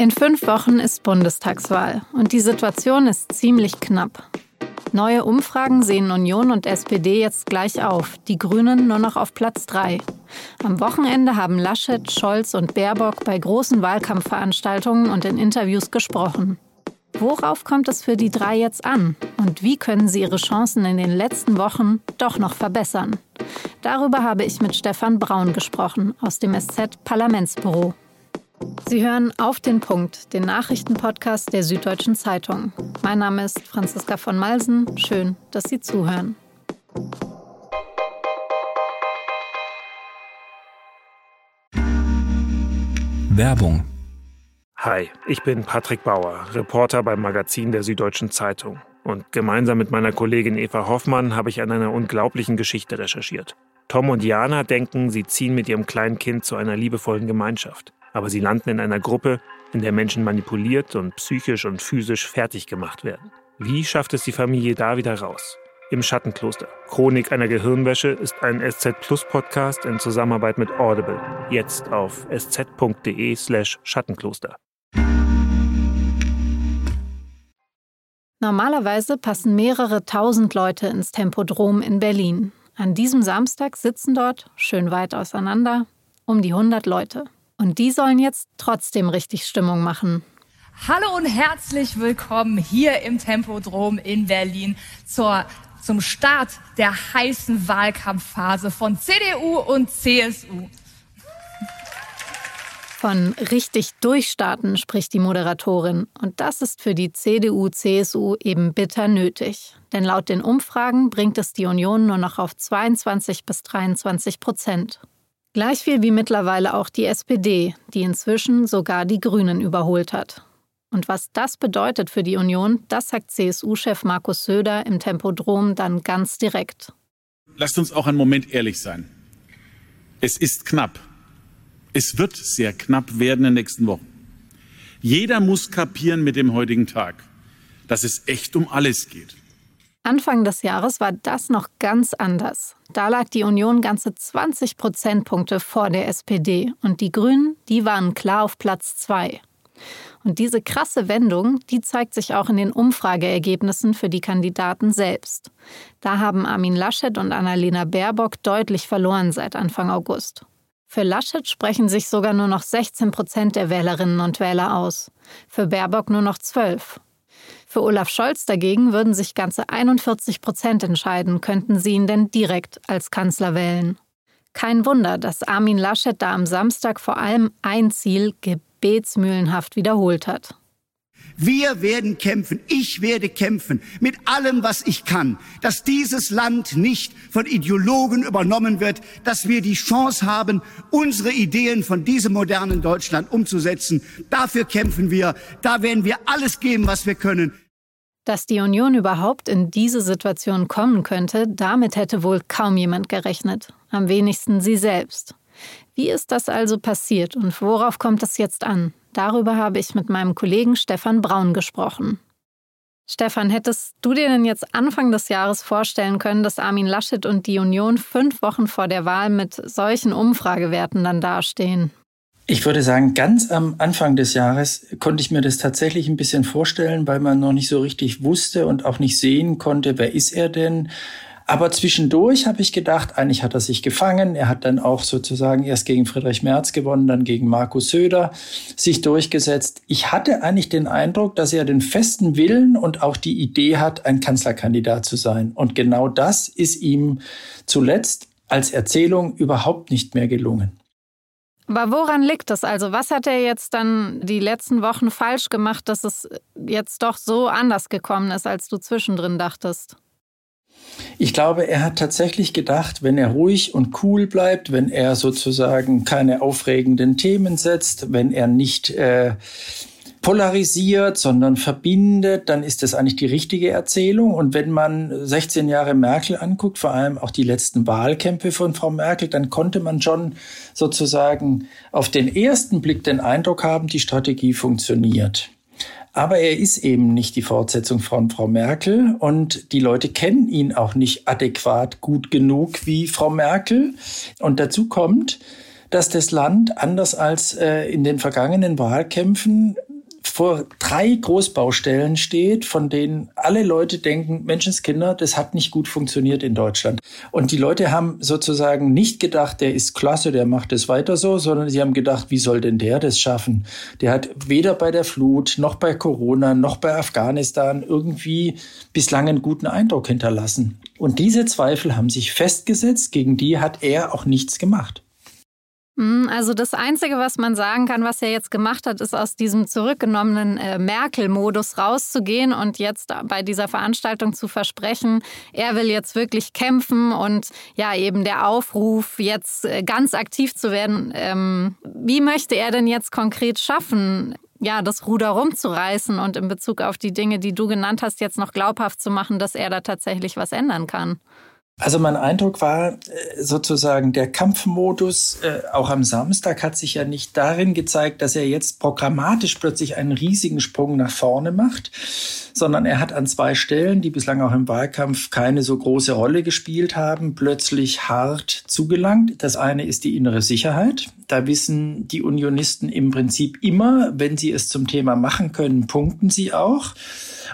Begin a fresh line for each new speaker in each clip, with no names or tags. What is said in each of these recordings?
In fünf Wochen ist Bundestagswahl und die Situation ist ziemlich knapp. Neue Umfragen sehen Union und SPD jetzt gleich auf, die Grünen nur noch auf Platz 3. Am Wochenende haben Laschet, Scholz und Baerbock bei großen Wahlkampfveranstaltungen und in Interviews gesprochen. Worauf kommt es für die drei jetzt an? Und wie können sie ihre Chancen in den letzten Wochen doch noch verbessern? Darüber habe ich mit Stefan Braun gesprochen aus dem SZ Parlamentsbüro. Sie hören auf den Punkt, den Nachrichtenpodcast der Süddeutschen Zeitung. Mein Name ist Franziska von Malsen. Schön, dass Sie zuhören.
Werbung.
Hi, ich bin Patrick Bauer, Reporter beim Magazin der Süddeutschen Zeitung. Und gemeinsam mit meiner Kollegin Eva Hoffmann habe ich an einer unglaublichen Geschichte recherchiert. Tom und Jana denken, sie ziehen mit ihrem kleinen Kind zu einer liebevollen Gemeinschaft aber sie landen in einer Gruppe, in der Menschen manipuliert und psychisch und physisch fertig gemacht werden. Wie schafft es die Familie da wieder raus? Im Schattenkloster. Chronik einer Gehirnwäsche ist ein SZ Plus Podcast in Zusammenarbeit mit Audible. Jetzt auf sz.de/slash Schattenkloster.
Normalerweise passen mehrere tausend Leute ins Tempodrom in Berlin. An diesem Samstag sitzen dort, schön weit auseinander, um die 100 Leute. Und die sollen jetzt trotzdem richtig Stimmung machen.
Hallo und herzlich willkommen hier im Tempodrom in Berlin zur, zum Start der heißen Wahlkampfphase von CDU und CSU.
Von richtig durchstarten spricht die Moderatorin. Und das ist für die CDU-CSU eben bitter nötig. Denn laut den Umfragen bringt es die Union nur noch auf 22 bis 23 Prozent. Gleich viel wie mittlerweile auch die SPD, die inzwischen sogar die Grünen überholt hat. Und was das bedeutet für die Union, das sagt CSU-Chef Markus Söder im Tempodrom dann ganz direkt.
Lasst uns auch einen Moment ehrlich sein. Es ist knapp. Es wird sehr knapp werden in den nächsten Wochen. Jeder muss kapieren mit dem heutigen Tag, dass es echt um alles geht.
Anfang des Jahres war das noch ganz anders. Da lag die Union ganze 20 Prozentpunkte vor der SPD und die Grünen, die waren klar auf Platz zwei. Und diese krasse Wendung, die zeigt sich auch in den Umfrageergebnissen für die Kandidaten selbst. Da haben Armin Laschet und Annalena Baerbock deutlich verloren seit Anfang August. Für Laschet sprechen sich sogar nur noch 16 Prozent der Wählerinnen und Wähler aus, für Baerbock nur noch 12. Für Olaf Scholz dagegen würden sich ganze 41 Prozent entscheiden, könnten sie ihn denn direkt als Kanzler wählen. Kein Wunder, dass Armin Laschet da am Samstag vor allem ein Ziel gebetsmühlenhaft wiederholt hat.
Wir werden kämpfen, ich werde kämpfen mit allem, was ich kann, dass dieses Land nicht von Ideologen übernommen wird, dass wir die Chance haben, unsere Ideen von diesem modernen Deutschland umzusetzen. Dafür kämpfen wir, da werden wir alles geben, was wir können.
Dass die Union überhaupt in diese Situation kommen könnte, damit hätte wohl kaum jemand gerechnet, am wenigsten sie selbst. Wie ist das also passiert und worauf kommt es jetzt an? Darüber habe ich mit meinem Kollegen Stefan Braun gesprochen. Stefan, hättest du dir denn jetzt Anfang des Jahres vorstellen können, dass Armin Laschet und die Union fünf Wochen vor der Wahl mit solchen Umfragewerten dann dastehen?
Ich würde sagen, ganz am Anfang des Jahres konnte ich mir das tatsächlich ein bisschen vorstellen, weil man noch nicht so richtig wusste und auch nicht sehen konnte, wer ist er denn? Aber zwischendurch habe ich gedacht, eigentlich hat er sich gefangen. Er hat dann auch sozusagen erst gegen Friedrich Merz gewonnen, dann gegen Markus Söder sich durchgesetzt. Ich hatte eigentlich den Eindruck, dass er den festen Willen und auch die Idee hat, ein Kanzlerkandidat zu sein. Und genau das ist ihm zuletzt als Erzählung überhaupt nicht mehr gelungen.
Aber woran liegt das? Also was hat er jetzt dann die letzten Wochen falsch gemacht, dass es jetzt doch so anders gekommen ist, als du zwischendrin dachtest?
Ich glaube, er hat tatsächlich gedacht, wenn er ruhig und cool bleibt, wenn er sozusagen keine aufregenden Themen setzt, wenn er nicht äh, polarisiert, sondern verbindet, dann ist das eigentlich die richtige Erzählung. Und wenn man 16 Jahre Merkel anguckt, vor allem auch die letzten Wahlkämpfe von Frau Merkel, dann konnte man schon sozusagen auf den ersten Blick den Eindruck haben, die Strategie funktioniert. Aber er ist eben nicht die Fortsetzung von Frau Merkel und die Leute kennen ihn auch nicht adäquat gut genug wie Frau Merkel. Und dazu kommt, dass das Land anders als äh, in den vergangenen Wahlkämpfen vor drei Großbaustellen steht, von denen alle Leute denken, Menschenskinder, das hat nicht gut funktioniert in Deutschland. Und die Leute haben sozusagen nicht gedacht, der ist klasse, der macht es weiter so, sondern sie haben gedacht, wie soll denn der das schaffen? Der hat weder bei der Flut, noch bei Corona, noch bei Afghanistan irgendwie bislang einen guten Eindruck hinterlassen. Und diese Zweifel haben sich festgesetzt, gegen die hat er auch nichts gemacht.
Hm, also das Einzige, was man sagen kann, was er jetzt gemacht hat, ist aus diesem zurückgenommenen äh, Merkel-Modus rauszugehen und jetzt bei dieser Veranstaltung zu versprechen, er will jetzt wirklich kämpfen und ja eben der Aufruf, jetzt äh, ganz aktiv zu werden. Ähm, wie möchte er denn jetzt konkret schaffen, ja, das Ruder rumzureißen und in Bezug auf die Dinge, die du genannt hast, jetzt noch glaubhaft zu machen, dass er da tatsächlich was ändern kann?
Also mein Eindruck war äh, sozusagen der Kampfmodus, äh, auch am Samstag hat sich ja nicht darin gezeigt, dass er jetzt programmatisch plötzlich einen riesigen Sprung nach vorne macht, sondern er hat an zwei Stellen, die bislang auch im Wahlkampf keine so große Rolle gespielt haben, plötzlich hart zugelangt. Das eine ist die innere Sicherheit. Da wissen die Unionisten im Prinzip immer, wenn sie es zum Thema machen können, punkten sie auch.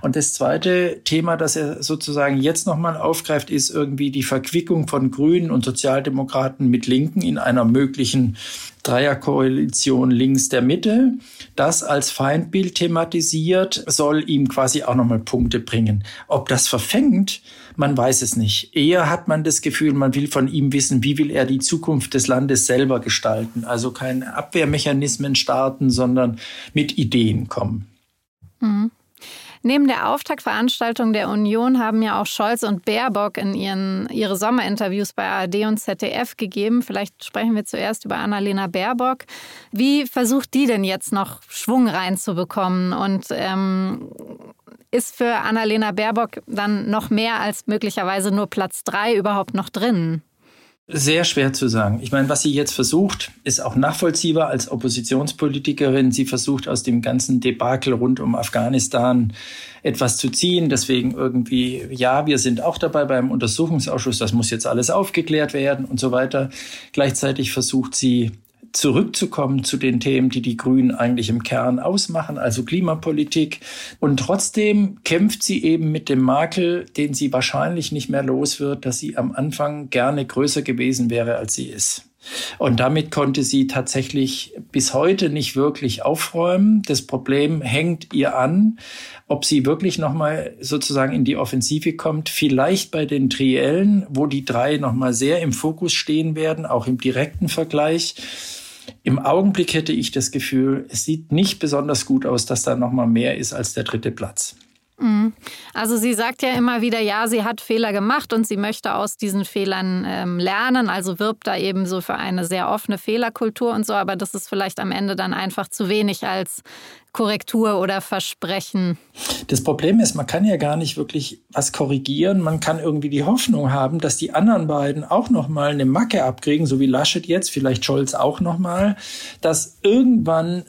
Und das zweite Thema, das er sozusagen jetzt nochmal aufgreift, ist irgendwie die Verquickung von Grünen und Sozialdemokraten mit Linken in einer möglichen Dreierkoalition links der Mitte. Das als Feindbild thematisiert, soll ihm quasi auch nochmal Punkte bringen. Ob das verfängt, man weiß es nicht. Eher hat man das Gefühl, man will von ihm wissen, wie will er die Zukunft des Landes selber gestalten. Also keine Abwehrmechanismen starten, sondern mit Ideen kommen.
Mhm. Neben der Auftaktveranstaltung der Union haben ja auch Scholz und Baerbock in ihren, ihre Sommerinterviews bei ARD und ZDF gegeben. Vielleicht sprechen wir zuerst über Annalena Baerbock. Wie versucht die denn jetzt noch Schwung reinzubekommen? Und ähm, ist für Annalena Baerbock dann noch mehr als möglicherweise nur Platz drei überhaupt noch drin?
Sehr schwer zu sagen. Ich meine, was sie jetzt versucht, ist auch nachvollziehbar als Oppositionspolitikerin. Sie versucht aus dem ganzen Debakel rund um Afghanistan etwas zu ziehen. Deswegen irgendwie, ja, wir sind auch dabei beim Untersuchungsausschuss. Das muss jetzt alles aufgeklärt werden und so weiter. Gleichzeitig versucht sie zurückzukommen zu den Themen, die die Grünen eigentlich im Kern ausmachen, also Klimapolitik. Und trotzdem kämpft sie eben mit dem Makel, den sie wahrscheinlich nicht mehr los wird, dass sie am Anfang gerne größer gewesen wäre, als sie ist. Und damit konnte sie tatsächlich bis heute nicht wirklich aufräumen. Das Problem hängt ihr an, ob sie wirklich nochmal sozusagen in die Offensive kommt. Vielleicht bei den Triellen, wo die drei nochmal sehr im Fokus stehen werden, auch im direkten Vergleich. Im Augenblick hätte ich das Gefühl, es sieht nicht besonders gut aus, dass da noch mal mehr ist als der dritte Platz.
Mhm. Also sie sagt ja immer wieder, ja, sie hat Fehler gemacht und sie möchte aus diesen Fehlern ähm, lernen, also wirbt da eben so für eine sehr offene Fehlerkultur und so, aber das ist vielleicht am Ende dann einfach zu wenig als Korrektur oder Versprechen.
Das Problem ist, man kann ja gar nicht wirklich was korrigieren. Man kann irgendwie die Hoffnung haben, dass die anderen beiden auch noch mal eine Macke abkriegen, so wie Laschet jetzt, vielleicht Scholz auch noch mal, dass irgendwann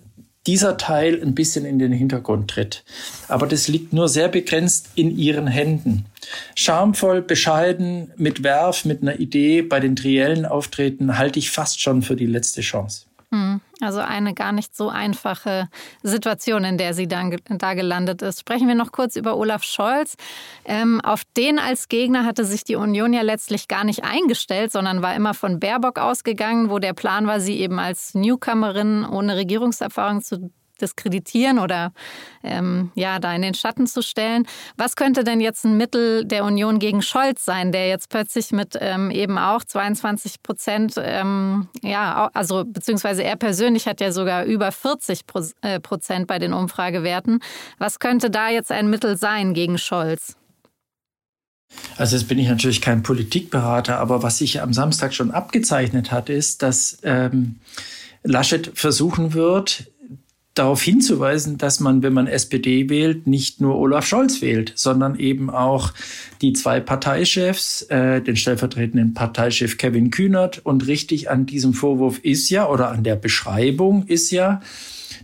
dieser Teil ein bisschen in den Hintergrund tritt. Aber das liegt nur sehr begrenzt in ihren Händen. Schamvoll, bescheiden, mit Werf, mit einer Idee bei den triellen Auftreten halte ich fast schon für die letzte Chance.
Hm, also eine gar nicht so einfache Situation, in der sie dann da gelandet ist. Sprechen wir noch kurz über Olaf Scholz. Ähm, auf den als Gegner hatte sich die Union ja letztlich gar nicht eingestellt, sondern war immer von Baerbock ausgegangen, wo der Plan war, sie eben als Newcomerin ohne Regierungserfahrung zu diskreditieren oder ähm, ja, da in den Schatten zu stellen. Was könnte denn jetzt ein Mittel der Union gegen Scholz sein, der jetzt plötzlich mit ähm, eben auch 22 Prozent, ähm, ja, also beziehungsweise er persönlich hat ja sogar über 40 äh, Prozent bei den Umfragewerten. Was könnte da jetzt ein Mittel sein gegen Scholz?
Also jetzt bin ich natürlich kein Politikberater, aber was sich am Samstag schon abgezeichnet hat, ist, dass ähm, Laschet versuchen wird, darauf hinzuweisen, dass man, wenn man SPD wählt, nicht nur Olaf Scholz wählt, sondern eben auch die zwei Parteichefs, äh, den stellvertretenden Parteichef Kevin Kühnert. Und richtig an diesem Vorwurf ist ja, oder an der Beschreibung ist ja,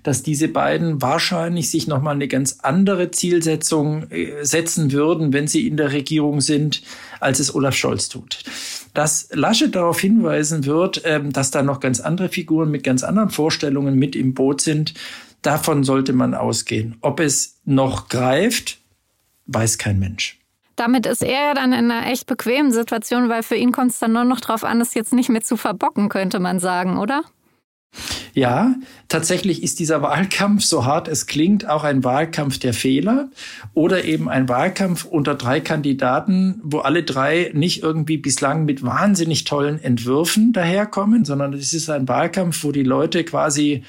dass diese beiden wahrscheinlich sich nochmal eine ganz andere Zielsetzung äh, setzen würden, wenn sie in der Regierung sind, als es Olaf Scholz tut. Dass Laschet darauf hinweisen wird, ähm, dass da noch ganz andere Figuren mit ganz anderen Vorstellungen mit im Boot sind, davon sollte man ausgehen. Ob es noch greift, weiß kein Mensch.
Damit ist er dann in einer echt bequemen Situation, weil für ihn kommt es dann nur noch darauf an, es jetzt nicht mehr zu verbocken, könnte man sagen, oder?
Ja, tatsächlich ist dieser Wahlkampf, so hart es klingt, auch ein Wahlkampf der Fehler oder eben ein Wahlkampf unter drei Kandidaten, wo alle drei nicht irgendwie bislang mit wahnsinnig tollen Entwürfen daherkommen, sondern es ist ein Wahlkampf, wo die Leute quasi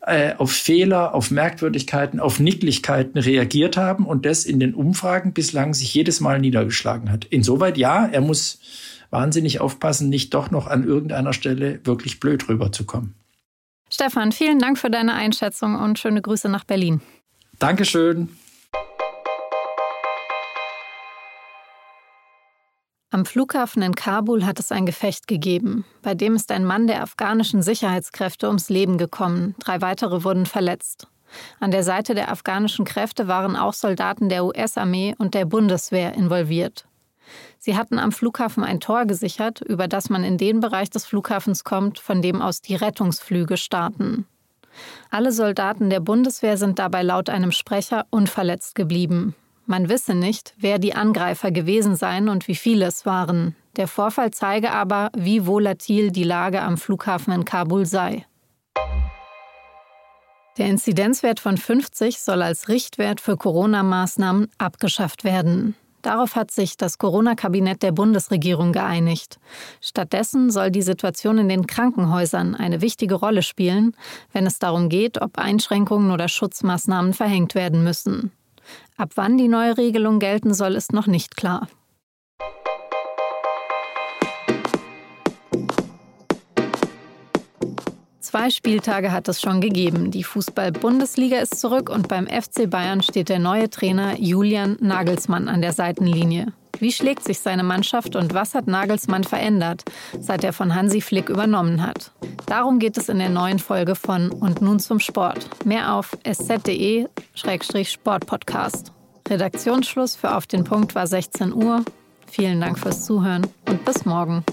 äh, auf Fehler, auf Merkwürdigkeiten, auf Nicklichkeiten reagiert haben und das in den Umfragen bislang sich jedes Mal niedergeschlagen hat. Insoweit ja, er muss wahnsinnig aufpassen, nicht doch noch an irgendeiner Stelle wirklich blöd rüberzukommen.
Stefan, vielen Dank für deine Einschätzung und schöne Grüße nach Berlin.
Dankeschön.
Am Flughafen in Kabul hat es ein Gefecht gegeben. Bei dem ist ein Mann der afghanischen Sicherheitskräfte ums Leben gekommen. Drei weitere wurden verletzt. An der Seite der afghanischen Kräfte waren auch Soldaten der US-Armee und der Bundeswehr involviert. Sie hatten am Flughafen ein Tor gesichert, über das man in den Bereich des Flughafens kommt, von dem aus die Rettungsflüge starten. Alle Soldaten der Bundeswehr sind dabei laut einem Sprecher unverletzt geblieben. Man wisse nicht, wer die Angreifer gewesen seien und wie viele es waren. Der Vorfall zeige aber, wie volatil die Lage am Flughafen in Kabul sei. Der Inzidenzwert von 50 soll als Richtwert für Corona-Maßnahmen abgeschafft werden. Darauf hat sich das Corona-Kabinett der Bundesregierung geeinigt. Stattdessen soll die Situation in den Krankenhäusern eine wichtige Rolle spielen, wenn es darum geht, ob Einschränkungen oder Schutzmaßnahmen verhängt werden müssen. Ab wann die neue Regelung gelten soll, ist noch nicht klar. Zwei Spieltage hat es schon gegeben. Die Fußball-Bundesliga ist zurück und beim FC Bayern steht der neue Trainer Julian Nagelsmann an der Seitenlinie. Wie schlägt sich seine Mannschaft und was hat Nagelsmann verändert, seit er von Hansi Flick übernommen hat? Darum geht es in der neuen Folge von Und nun zum Sport. Mehr auf sz.de-sportpodcast. Redaktionsschluss für Auf den Punkt war 16 Uhr. Vielen Dank fürs Zuhören und bis morgen.